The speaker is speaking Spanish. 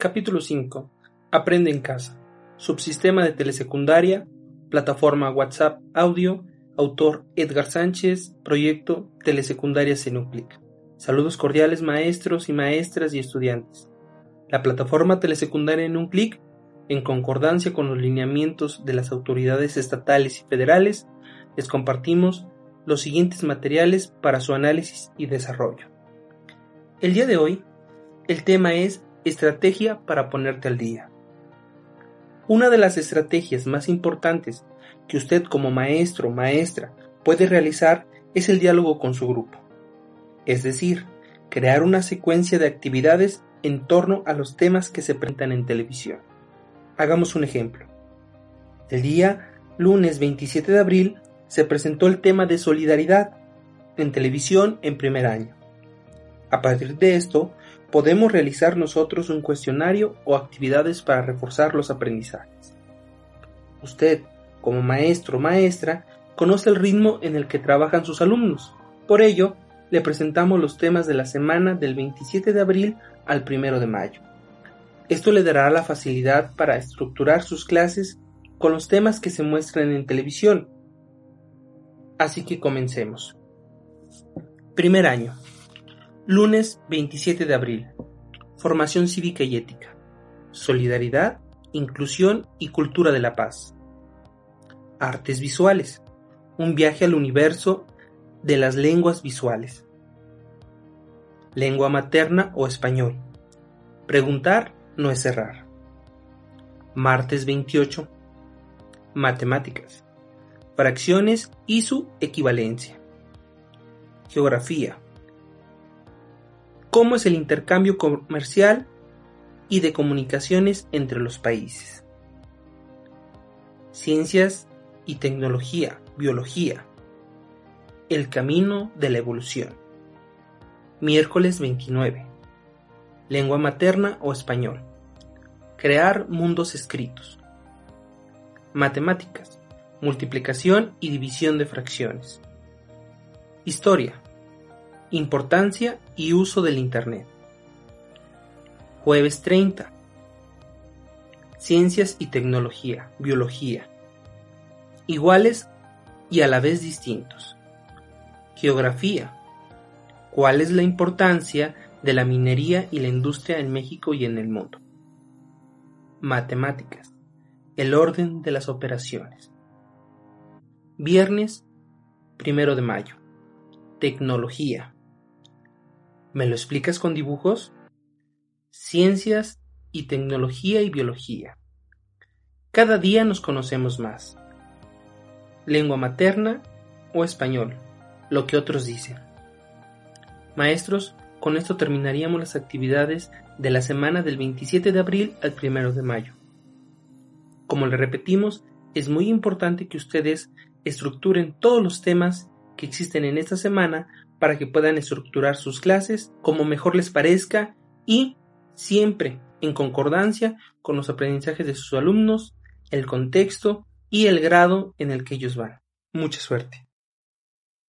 Capítulo 5. Aprende en casa. Subsistema de telesecundaria. Plataforma WhatsApp Audio. Autor Edgar Sánchez. Proyecto Telesecundaria Senuclic. Saludos cordiales maestros y maestras y estudiantes. La plataforma telesecundaria en un clic, en concordancia con los lineamientos de las autoridades estatales y federales, les compartimos los siguientes materiales para su análisis y desarrollo. El día de hoy, el tema es Estrategia para ponerte al día. Una de las estrategias más importantes que usted como maestro o maestra puede realizar es el diálogo con su grupo. Es decir, crear una secuencia de actividades en torno a los temas que se presentan en televisión. Hagamos un ejemplo. El día lunes 27 de abril se presentó el tema de solidaridad en televisión en primer año. A partir de esto, podemos realizar nosotros un cuestionario o actividades para reforzar los aprendizajes. Usted, como maestro o maestra, conoce el ritmo en el que trabajan sus alumnos. Por ello, le presentamos los temas de la semana del 27 de abril al 1 de mayo. Esto le dará la facilidad para estructurar sus clases con los temas que se muestran en televisión. Así que comencemos. Primer año. Lunes 27 de abril. Formación cívica y ética. Solidaridad, inclusión y cultura de la paz. Artes visuales. Un viaje al universo de las lenguas visuales. Lengua materna o español. Preguntar no es cerrar. Martes 28. Matemáticas. Fracciones y su equivalencia. Geografía cómo es el intercambio comercial y de comunicaciones entre los países. Ciencias y tecnología, biología. El camino de la evolución. Miércoles 29. Lengua materna o español. Crear mundos escritos. Matemáticas. Multiplicación y división de fracciones. Historia Importancia y uso del Internet. Jueves 30. Ciencias y tecnología, biología. Iguales y a la vez distintos. Geografía. ¿Cuál es la importancia de la minería y la industria en México y en el mundo? Matemáticas. El orden de las operaciones. Viernes primero de mayo. Tecnología. ¿Me lo explicas con dibujos? Ciencias y tecnología y biología. Cada día nos conocemos más. Lengua materna o español, lo que otros dicen. Maestros, con esto terminaríamos las actividades de la semana del 27 de abril al 1 de mayo. Como le repetimos, es muy importante que ustedes estructuren todos los temas que existen en esta semana para que puedan estructurar sus clases como mejor les parezca y siempre en concordancia con los aprendizajes de sus alumnos, el contexto y el grado en el que ellos van. Mucha suerte.